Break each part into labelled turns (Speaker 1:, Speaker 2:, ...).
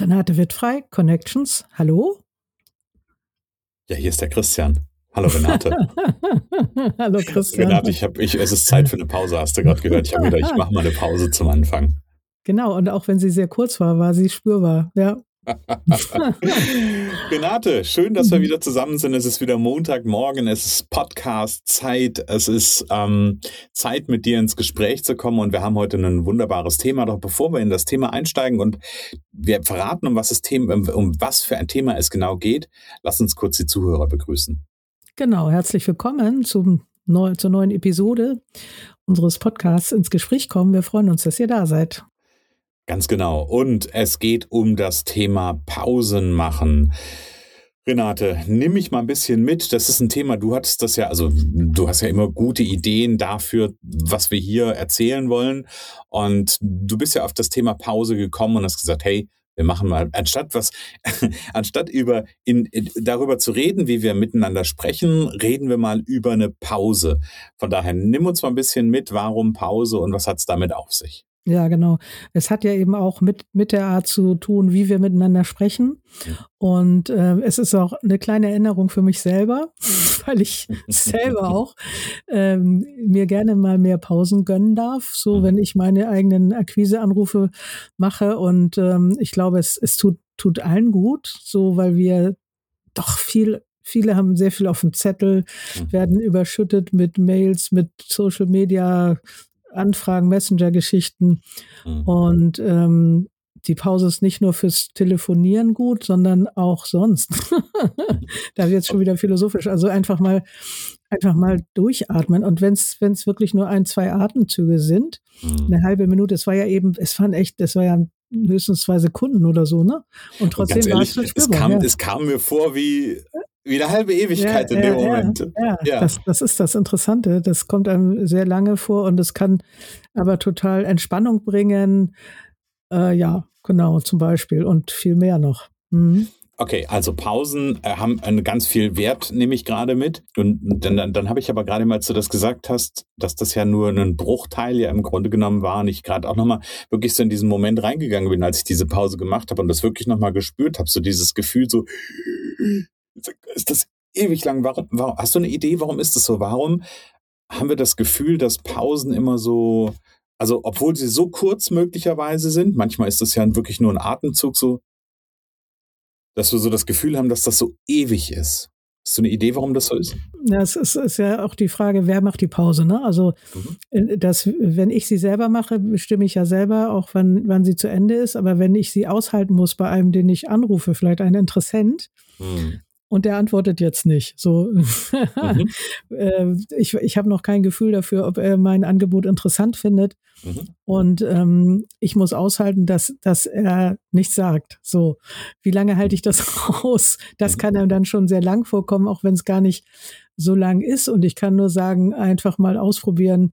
Speaker 1: Renate Wittfrei, Connections. Hallo?
Speaker 2: Ja, hier ist der Christian. Hallo Renate.
Speaker 1: Hallo Christian.
Speaker 2: Renate, ich hab, ich, es ist Zeit für eine Pause, hast du gerade gehört. Ich habe gedacht, ich mache mal eine Pause zum Anfang.
Speaker 1: Genau, und auch wenn sie sehr kurz war, war sie spürbar. Ja.
Speaker 2: Renate, schön, dass wir mhm. wieder zusammen sind. Es ist wieder Montagmorgen, es ist Podcast-Zeit, es ist ähm, Zeit, mit dir ins Gespräch zu kommen und wir haben heute ein wunderbares Thema. Doch bevor wir in das Thema einsteigen und wir verraten, um was, das Thema, um was für ein Thema es genau geht, lass uns kurz die Zuhörer begrüßen.
Speaker 1: Genau, herzlich willkommen zum neu, zur neuen Episode unseres Podcasts ins Gespräch kommen. Wir freuen uns, dass ihr da seid.
Speaker 2: Ganz genau. Und es geht um das Thema Pausen machen. Renate, nimm mich mal ein bisschen mit. Das ist ein Thema, du hattest das ja, also du hast ja immer gute Ideen dafür, was wir hier erzählen wollen. Und du bist ja auf das Thema Pause gekommen und hast gesagt, hey, wir machen mal, anstatt was, anstatt über in, in, darüber zu reden, wie wir miteinander sprechen, reden wir mal über eine Pause. Von daher nimm uns mal ein bisschen mit, warum Pause und was hat es damit auf sich?
Speaker 1: Ja, genau. Es hat ja eben auch mit, mit der Art zu tun, wie wir miteinander sprechen. Und äh, es ist auch eine kleine Erinnerung für mich selber, weil ich selber auch ähm, mir gerne mal mehr Pausen gönnen darf. So, mhm. wenn ich meine eigenen Akquiseanrufe mache. Und ähm, ich glaube, es, es tut, tut allen gut, so, weil wir doch viel Viele haben sehr viel auf dem Zettel, mhm. werden überschüttet mit Mails, mit Social Media Anfragen, Messenger-Geschichten. Mhm. Und ähm, die Pause ist nicht nur fürs Telefonieren gut, sondern auch sonst. da wird es schon wieder philosophisch. Also einfach mal, einfach mal durchatmen. Und wenn es wirklich nur ein, zwei Atemzüge sind, mhm. eine halbe Minute, es war ja eben, es waren echt, es war ja höchstens zwei Sekunden oder so, ne? Und trotzdem war es
Speaker 2: es kam, ja. es kam mir vor wie wie eine halbe Ewigkeit ja, in dem ja, Moment.
Speaker 1: Ja, ja. Das, das, ist das Interessante. Das kommt einem sehr lange vor und es kann aber total Entspannung bringen. Äh, ja, genau, zum Beispiel und viel mehr noch. Mhm.
Speaker 2: Okay, also Pausen äh, haben einen ganz viel Wert, nehme ich gerade mit. Und dann, dann, dann habe ich aber gerade mal, als du das gesagt hast, dass das ja nur ein Bruchteil ja im Grunde genommen war und ich gerade auch nochmal wirklich so in diesen Moment reingegangen bin, als ich diese Pause gemacht habe und das wirklich nochmal gespürt habe, so dieses Gefühl so, ist das ewig lang. Warum, warum, hast du eine Idee, warum ist das so? Warum haben wir das Gefühl, dass Pausen immer so, also obwohl sie so kurz möglicherweise sind, manchmal ist das ja wirklich nur ein Atemzug so, dass wir so das Gefühl haben, dass das so ewig ist. Hast du eine Idee, warum das so ist?
Speaker 1: Ja, es ist, ist ja auch die Frage, wer macht die Pause, ne? Also, mhm. Äh, das, wenn ich sie selber mache, bestimme ich ja selber auch, wann, wann sie zu Ende ist. Aber wenn ich sie aushalten muss bei einem, den ich anrufe, vielleicht ein Interessent, mhm und der antwortet jetzt nicht. So, mhm. Äh, ich, ich habe noch kein Gefühl dafür, ob er mein Angebot interessant findet. Mhm. Und ähm, ich muss aushalten, dass, dass er nichts sagt. So, wie lange halte ich das aus? Das mhm. kann einem dann schon sehr lang vorkommen, auch wenn es gar nicht so lang ist. Und ich kann nur sagen, einfach mal ausprobieren,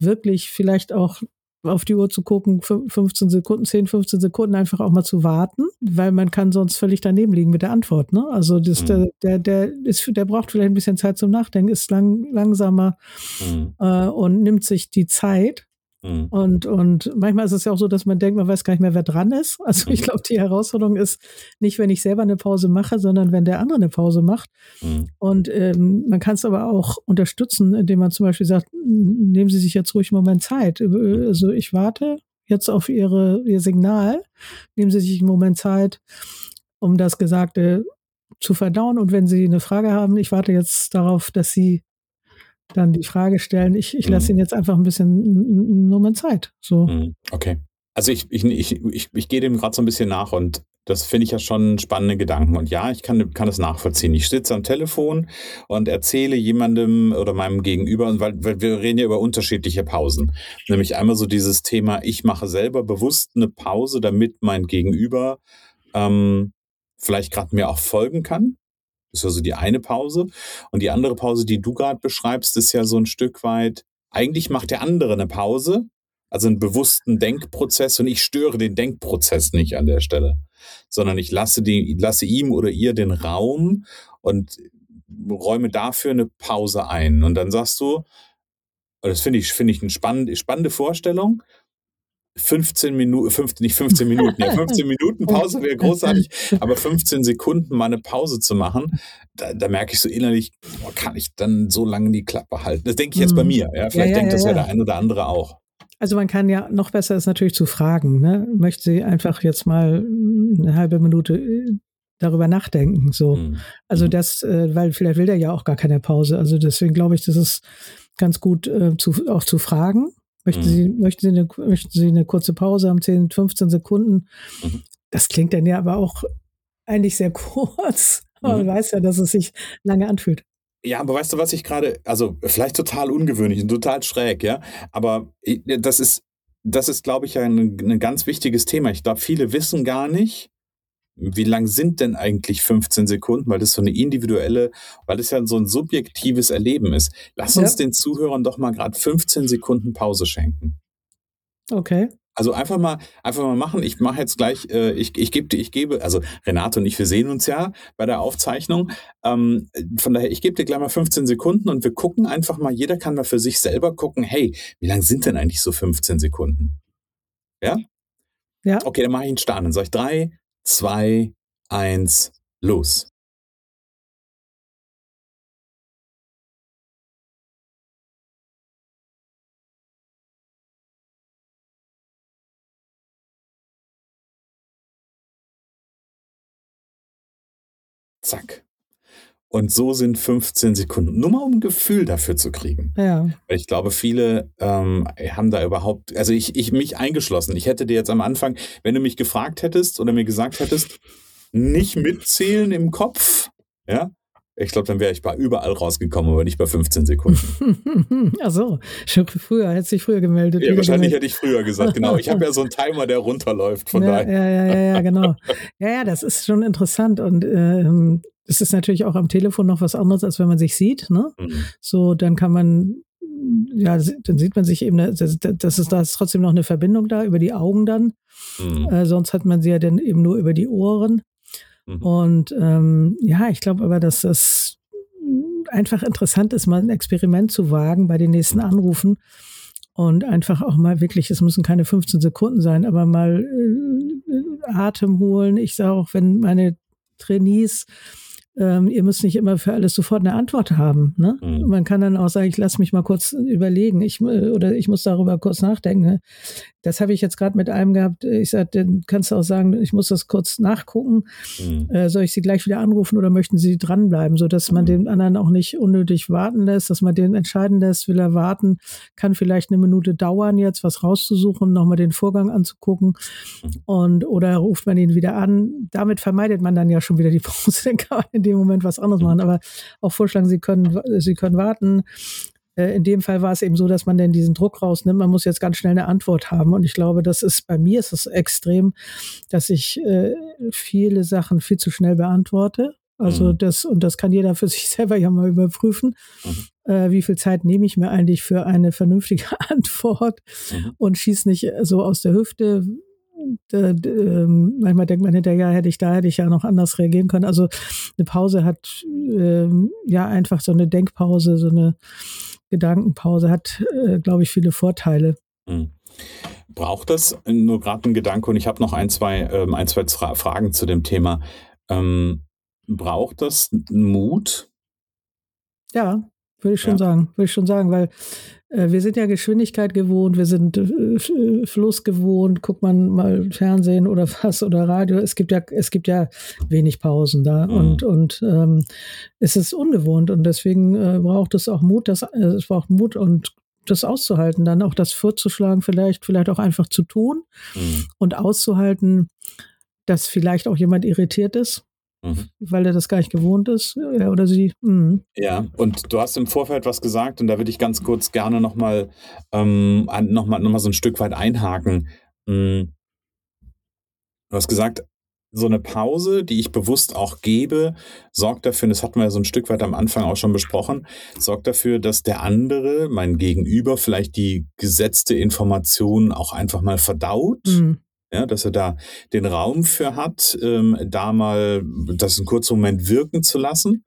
Speaker 1: wirklich vielleicht auch auf die Uhr zu gucken, 15 Sekunden, 10, 15 Sekunden einfach auch mal zu warten, weil man kann sonst völlig daneben liegen mit der Antwort. Ne? Also das, mhm. der, der, der, ist, der braucht vielleicht ein bisschen Zeit zum Nachdenken, ist lang, langsamer mhm. äh, und nimmt sich die Zeit Mhm. Und, und manchmal ist es ja auch so, dass man denkt, man weiß gar nicht mehr, wer dran ist. Also ich mhm. glaube, die Herausforderung ist nicht, wenn ich selber eine Pause mache, sondern wenn der andere eine Pause macht. Mhm. Und ähm, man kann es aber auch unterstützen, indem man zum Beispiel sagt, nehmen Sie sich jetzt ruhig einen Moment Zeit. Mhm. Also ich warte jetzt auf Ihre, Ihr Signal. Nehmen Sie sich einen Moment Zeit, um das Gesagte zu verdauen. Und wenn Sie eine Frage haben, ich warte jetzt darauf, dass Sie dann die Frage stellen. Ich, ich lasse mhm. Ihnen jetzt einfach ein bisschen nur mal Zeit. So. Mhm.
Speaker 2: Okay. Also ich, ich, ich, ich, ich gehe dem gerade so ein bisschen nach und das finde ich ja schon spannende Gedanken. Und ja, ich kann, kann das nachvollziehen. Ich sitze am Telefon und erzähle jemandem oder meinem Gegenüber, weil, weil wir reden ja über unterschiedliche Pausen. Nämlich einmal so dieses Thema, ich mache selber bewusst eine Pause, damit mein Gegenüber ähm, vielleicht gerade mir auch folgen kann. Das ist also die eine Pause. Und die andere Pause, die du gerade beschreibst, ist ja so ein Stück weit, eigentlich macht der andere eine Pause, also einen bewussten Denkprozess und ich störe den Denkprozess nicht an der Stelle, sondern ich lasse, die, lasse ihm oder ihr den Raum und räume dafür eine Pause ein. Und dann sagst du, das finde ich, finde ich eine spannende, spannende Vorstellung, 15 Minuten, 15, nicht 15 Minuten, ja, 15 Minuten Pause wäre großartig, aber 15 Sekunden mal eine Pause zu machen, da, da merke ich so innerlich, oh, kann ich dann so lange die Klappe halten? Das denke ich jetzt bei mhm. mir, ja, vielleicht ja, ja, denkt das ja, der ein oder andere auch.
Speaker 1: Also man kann ja noch besser ist natürlich zu fragen, ne? Möchte sie einfach jetzt mal eine halbe Minute äh, darüber nachdenken, so. Mhm. Also mhm. das, äh, weil vielleicht will der ja auch gar keine Pause. Also deswegen glaube ich, das ist ganz gut äh, zu, auch zu fragen Möchten, mhm. Sie, möchten, Sie eine, möchten Sie eine kurze Pause haben, 10, 15 Sekunden? Mhm. Das klingt dann ja aber auch eigentlich sehr kurz. Aber mhm. man weiß ja, dass es sich lange anfühlt.
Speaker 2: Ja, aber weißt du, was ich gerade, also vielleicht total ungewöhnlich und total schräg, ja, aber das ist, das ist, glaube ich, ein, ein ganz wichtiges Thema. Ich glaube, viele wissen gar nicht, wie lang sind denn eigentlich 15 Sekunden? Weil das so eine individuelle, weil das ja so ein subjektives Erleben ist. Lass uns ja. den Zuhörern doch mal gerade 15 Sekunden Pause schenken.
Speaker 1: Okay.
Speaker 2: Also einfach mal, einfach mal machen. Ich mache jetzt gleich, äh, ich, ich, gebe, ich gebe, also Renate und ich, wir sehen uns ja bei der Aufzeichnung. Ähm, von daher, ich gebe dir gleich mal 15 Sekunden und wir gucken einfach mal, jeder kann mal für sich selber gucken, hey, wie lang sind denn eigentlich so 15 Sekunden? Ja? Ja. Okay, dann mache ich einen Start. Dann sage ich drei, zwei, eins, los. Zack. Und so sind 15 Sekunden. Nur mal um ein Gefühl dafür zu kriegen.
Speaker 1: Ja.
Speaker 2: Ich glaube, viele ähm, haben da überhaupt, also ich, ich mich eingeschlossen. Ich hätte dir jetzt am Anfang, wenn du mich gefragt hättest oder mir gesagt hättest, nicht mitzählen im Kopf, ja, ich glaube, dann wäre ich bei überall rausgekommen, aber nicht bei 15 Sekunden.
Speaker 1: Ach so, schon früher, hätte sich früher gemeldet.
Speaker 2: Ja, wahrscheinlich gemeldet. hätte ich früher gesagt, genau. Ich habe ja so einen Timer, der runterläuft, von
Speaker 1: ja,
Speaker 2: daher.
Speaker 1: Ja, ja, ja, ja, genau. Ja, ja, das ist schon interessant und ähm, es ist natürlich auch am Telefon noch was anderes, als wenn man sich sieht. Ne? Mhm. So, dann kann man, ja, dann sieht man sich eben, das, das ist, da ist trotzdem noch eine Verbindung da über die Augen dann. Mhm. Äh, sonst hat man sie ja dann eben nur über die Ohren. Mhm. Und ähm, ja, ich glaube aber, dass das einfach interessant ist, mal ein Experiment zu wagen bei den nächsten Anrufen und einfach auch mal wirklich, es müssen keine 15 Sekunden sein, aber mal äh, Atem holen. Ich sage auch, wenn meine Trainees ähm, ihr müsst nicht immer für alles sofort eine Antwort haben. Ne? Mhm. Man kann dann auch sagen, ich lasse mich mal kurz überlegen, ich, äh, oder ich muss darüber kurz nachdenken. Ne? Das habe ich jetzt gerade mit einem gehabt. Ich sagte, dann kannst du auch sagen, ich muss das kurz nachgucken. Mhm. Äh, soll ich Sie gleich wieder anrufen oder möchten Sie dranbleiben, sodass man mhm. den anderen auch nicht unnötig warten lässt, dass man den entscheiden lässt, will er warten, kann vielleicht eine Minute dauern, jetzt was rauszusuchen, nochmal den Vorgang anzugucken mhm. und oder ruft man ihn wieder an. Damit vermeidet man dann ja schon wieder die Pause, dann kann man in dem Moment was anderes machen. Aber auch vorschlagen, Sie können, Sie können warten. Äh, in dem Fall war es eben so, dass man denn diesen Druck rausnimmt. Man muss jetzt ganz schnell eine Antwort haben. Und ich glaube, das ist bei mir ist es extrem, dass ich äh, viele Sachen viel zu schnell beantworte. Also mhm. das, und das kann jeder für sich selber ja mal überprüfen. Mhm. Äh, wie viel Zeit nehme ich mir eigentlich für eine vernünftige Antwort mhm. und schieße nicht so aus der Hüfte, da, ähm, manchmal denkt man hinterher, hätte ich da, hätte ich ja noch anders reagieren können. Also eine Pause hat ähm, ja einfach so eine Denkpause, so eine Gedankenpause hat, äh, glaube ich, viele Vorteile. Mhm.
Speaker 2: Braucht das nur gerade ein Gedanke und ich habe noch ein, zwei, ähm, ein, zwei Fragen zu dem Thema. Ähm, braucht das Mut?
Speaker 1: Ja. Würde ich schon ja. sagen, würde ich schon sagen, weil äh, wir sind ja Geschwindigkeit gewohnt, wir sind äh, Fluss gewohnt, guckt man mal Fernsehen oder was oder Radio, es gibt ja, es gibt ja wenig Pausen da mhm. und, und ähm, es ist ungewohnt und deswegen äh, braucht es auch Mut, das, äh, es braucht Mut und das auszuhalten, dann auch das vorzuschlagen, vielleicht, vielleicht auch einfach zu tun mhm. und auszuhalten, dass vielleicht auch jemand irritiert ist Mhm. Weil er das gar nicht gewohnt ist, er oder sie. Mhm.
Speaker 2: Ja, und du hast im Vorfeld was gesagt und da würde ich ganz kurz gerne nochmal ähm, noch mal, noch mal so ein Stück weit einhaken. Mhm. Du hast gesagt, so eine Pause, die ich bewusst auch gebe, sorgt dafür, und das hatten wir ja so ein Stück weit am Anfang auch schon besprochen, sorgt dafür, dass der andere, mein Gegenüber, vielleicht die gesetzte Information auch einfach mal verdaut. Mhm ja, dass er da den Raum für hat, ähm, da mal das einen kurzen Moment wirken zu lassen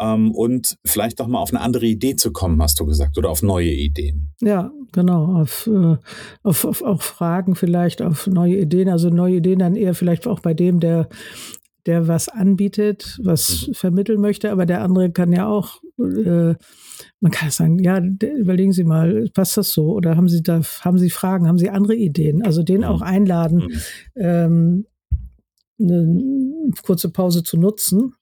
Speaker 2: ähm, und vielleicht auch mal auf eine andere Idee zu kommen, hast du gesagt, oder auf neue Ideen.
Speaker 1: Ja, genau, auf, äh, auf, auf, auf Fragen vielleicht, auf neue Ideen, also neue Ideen dann eher vielleicht auch bei dem, der der was anbietet, was mhm. vermitteln möchte, aber der andere kann ja auch, äh, man kann sagen, ja, überlegen Sie mal, passt das so? Oder haben Sie da, haben Sie Fragen, haben Sie andere Ideen? Also den mhm. auch einladen, mhm. ähm, eine kurze Pause zu nutzen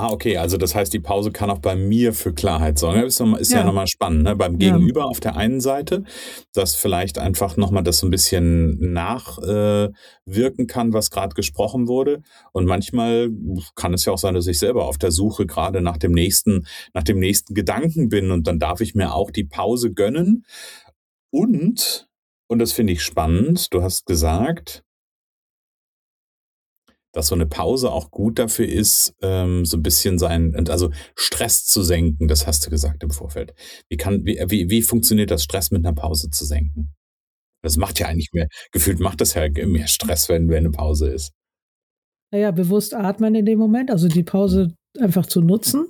Speaker 2: Ah, okay, also das heißt, die Pause kann auch bei mir für Klarheit sorgen. Das ist, noch, ist ja, ja nochmal spannend. Ne? Beim Gegenüber ja. auf der einen Seite, dass vielleicht einfach nochmal das so ein bisschen nachwirken äh, kann, was gerade gesprochen wurde. Und manchmal kann es ja auch sein, dass ich selber auf der Suche gerade nach dem nächsten, nach dem nächsten Gedanken bin. Und dann darf ich mir auch die Pause gönnen. Und, und das finde ich spannend, du hast gesagt, dass so eine Pause auch gut dafür ist, ähm, so ein bisschen sein, also Stress zu senken, das hast du gesagt im Vorfeld. Wie kann, wie, wie, wie funktioniert das, Stress mit einer Pause zu senken? Das macht ja eigentlich mehr, gefühlt macht das ja mehr Stress, wenn, wenn eine Pause ist.
Speaker 1: Naja, bewusst atmen in dem Moment, also die Pause einfach zu nutzen,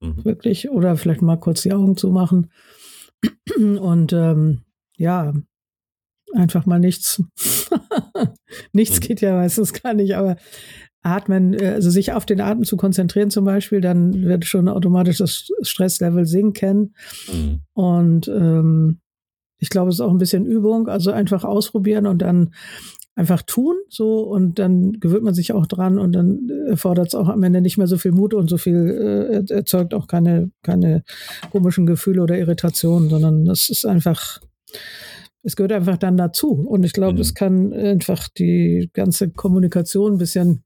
Speaker 1: mhm. wirklich, oder vielleicht mal kurz die Augen zu machen. Und ähm, ja, einfach mal nichts. nichts mhm. geht ja meistens gar nicht, aber atmen, äh, also sich auf den Atem zu konzentrieren zum Beispiel, dann wird schon automatisch das Stresslevel sinken. Mhm. Und ähm, ich glaube, es ist auch ein bisschen Übung, also einfach ausprobieren und dann einfach tun, so und dann gewöhnt man sich auch dran und dann erfordert es auch am Ende nicht mehr so viel Mut und so viel äh, erzeugt auch keine keine komischen Gefühle oder Irritationen, sondern das ist einfach es gehört einfach dann dazu. Und ich glaube, mhm. es kann einfach die ganze Kommunikation ein bisschen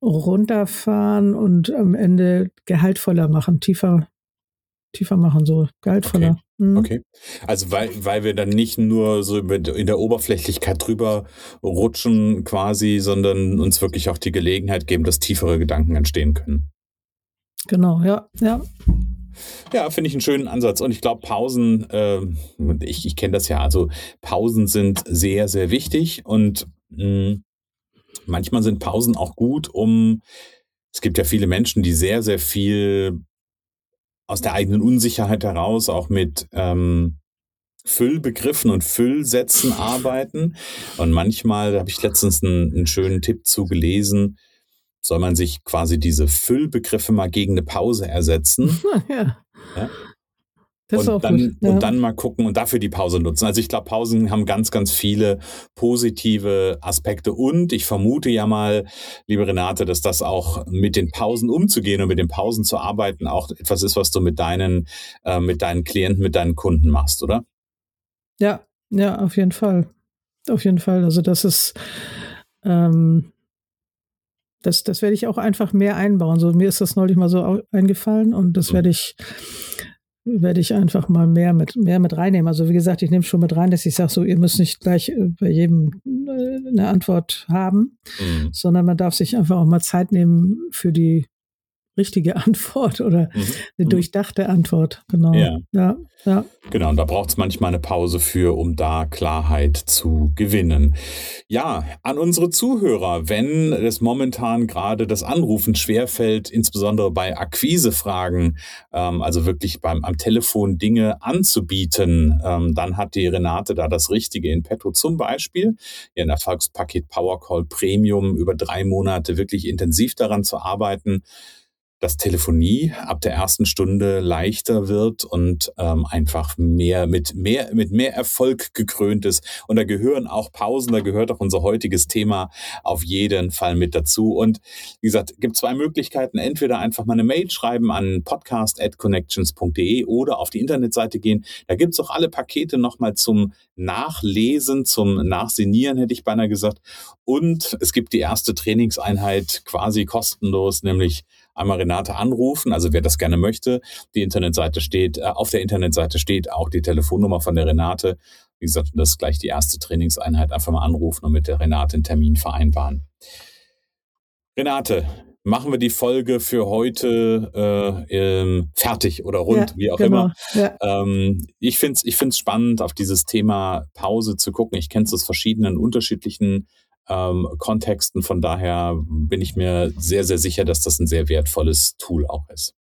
Speaker 1: runterfahren und am Ende gehaltvoller machen, tiefer, tiefer machen, so gehaltvoller.
Speaker 2: Okay. Mhm. okay. Also weil, weil wir dann nicht nur so in der Oberflächlichkeit drüber rutschen quasi, sondern uns wirklich auch die Gelegenheit geben, dass tiefere Gedanken entstehen können.
Speaker 1: Genau, ja, ja.
Speaker 2: Ja, finde ich einen schönen Ansatz. Und ich glaube, Pausen, äh, ich, ich kenne das ja, also Pausen sind sehr, sehr wichtig und mh, hm, manchmal sind Pausen auch gut, um, es gibt ja viele Menschen, die sehr, sehr viel aus der eigenen Unsicherheit heraus auch mit ähm, Füllbegriffen und Füllsätzen arbeiten. Und manchmal, da habe ich letztens einen, einen schönen Tipp zu gelesen, soll man sich quasi diese Füllbegriffe mal gegen eine Pause ersetzen. ja. ja? Das und, dann, gut, ja. und dann mal gucken und dafür die Pause nutzen. Also ich glaube, Pausen haben ganz, ganz viele positive Aspekte. Und ich vermute ja mal, liebe Renate, dass das auch mit den Pausen umzugehen und mit den Pausen zu arbeiten auch etwas ist, was du mit deinen, äh, mit deinen Klienten, mit deinen Kunden machst, oder?
Speaker 1: Ja, ja, auf jeden Fall. Auf jeden Fall. Also das ist ähm, das, das werde ich auch einfach mehr einbauen. So, mir ist das neulich mal so eingefallen und das werde ich, werde ich einfach mal mehr mit, mehr mit reinnehmen. Also wie gesagt, ich nehme schon mit rein, dass ich sage, so, ihr müsst nicht gleich äh, bei jedem äh, eine Antwort haben, mhm. sondern man darf sich einfach auch mal Zeit nehmen für die richtige Antwort oder mhm. eine mhm. durchdachte Antwort. Genau. Ja. ja, ja.
Speaker 2: Genau, und da braucht es manchmal eine Pause für, um da Klarheit zu gewinnen. Ja, an unsere Zuhörer, wenn es momentan gerade das Anrufen schwerfällt, insbesondere bei Akquisefragen, ähm, also wirklich beim am Telefon Dinge anzubieten, ähm, dann hat die Renate da das Richtige in petto. Zum Beispiel ihren Erfolgspaket Powercall Premium über drei Monate wirklich intensiv daran zu arbeiten dass Telefonie ab der ersten Stunde leichter wird und ähm, einfach mehr mit mehr mit mehr Erfolg gekrönt ist. Und da gehören auch Pausen, da gehört auch unser heutiges Thema auf jeden Fall mit dazu. Und wie gesagt, gibt zwei Möglichkeiten: Entweder einfach mal eine Mail schreiben an podcast@connections.de oder auf die Internetseite gehen. Da gibt's auch alle Pakete nochmal zum Nachlesen, zum Nachsinieren, hätte ich beinahe gesagt. Und es gibt die erste Trainingseinheit quasi kostenlos, nämlich einmal Renate anrufen, also wer das gerne möchte. Die Internetseite steht, äh, auf der Internetseite steht auch die Telefonnummer von der Renate. Wie gesagt, das ist gleich die erste Trainingseinheit. Einfach mal anrufen und mit der Renate einen Termin vereinbaren. Renate, machen wir die Folge für heute äh, ähm, fertig oder rund, ja, wie auch genau. immer. Ja. Ähm, ich finde es ich find's spannend, auf dieses Thema Pause zu gucken. Ich kenne es aus verschiedenen unterschiedlichen ähm, Kontexten. Von daher bin ich mir sehr, sehr sicher, dass das ein sehr wertvolles Tool auch ist.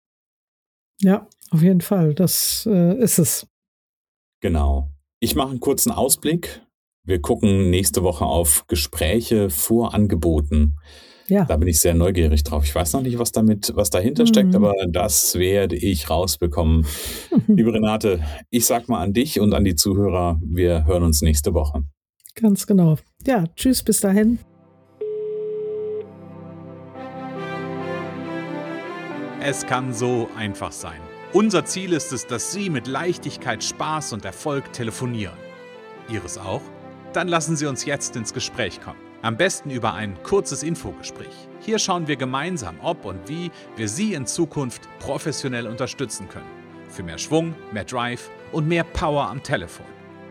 Speaker 1: Ja, auf jeden Fall. Das äh, ist es.
Speaker 2: Genau. Ich mache einen kurzen Ausblick. Wir gucken nächste Woche auf Gespräche vor Angeboten. Ja. Da bin ich sehr neugierig drauf. Ich weiß noch nicht, was damit, was dahinter mhm. steckt, aber das werde ich rausbekommen. Liebe Renate, ich sag mal an dich und an die Zuhörer, wir hören uns nächste Woche.
Speaker 1: Ganz genau. Ja, tschüss, bis dahin.
Speaker 2: Es kann so einfach sein. Unser Ziel ist es, dass Sie mit Leichtigkeit, Spaß und Erfolg telefonieren. Ihres auch? Dann lassen Sie uns jetzt ins Gespräch kommen. Am besten über ein kurzes Infogespräch. Hier schauen wir gemeinsam, ob und wie wir Sie in Zukunft professionell unterstützen können. Für mehr Schwung, mehr Drive und mehr Power am Telefon.